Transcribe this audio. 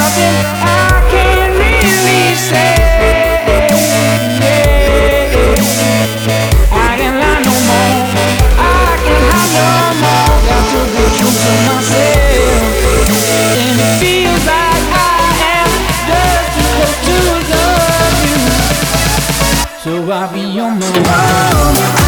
nothing I. so I'll be on my way.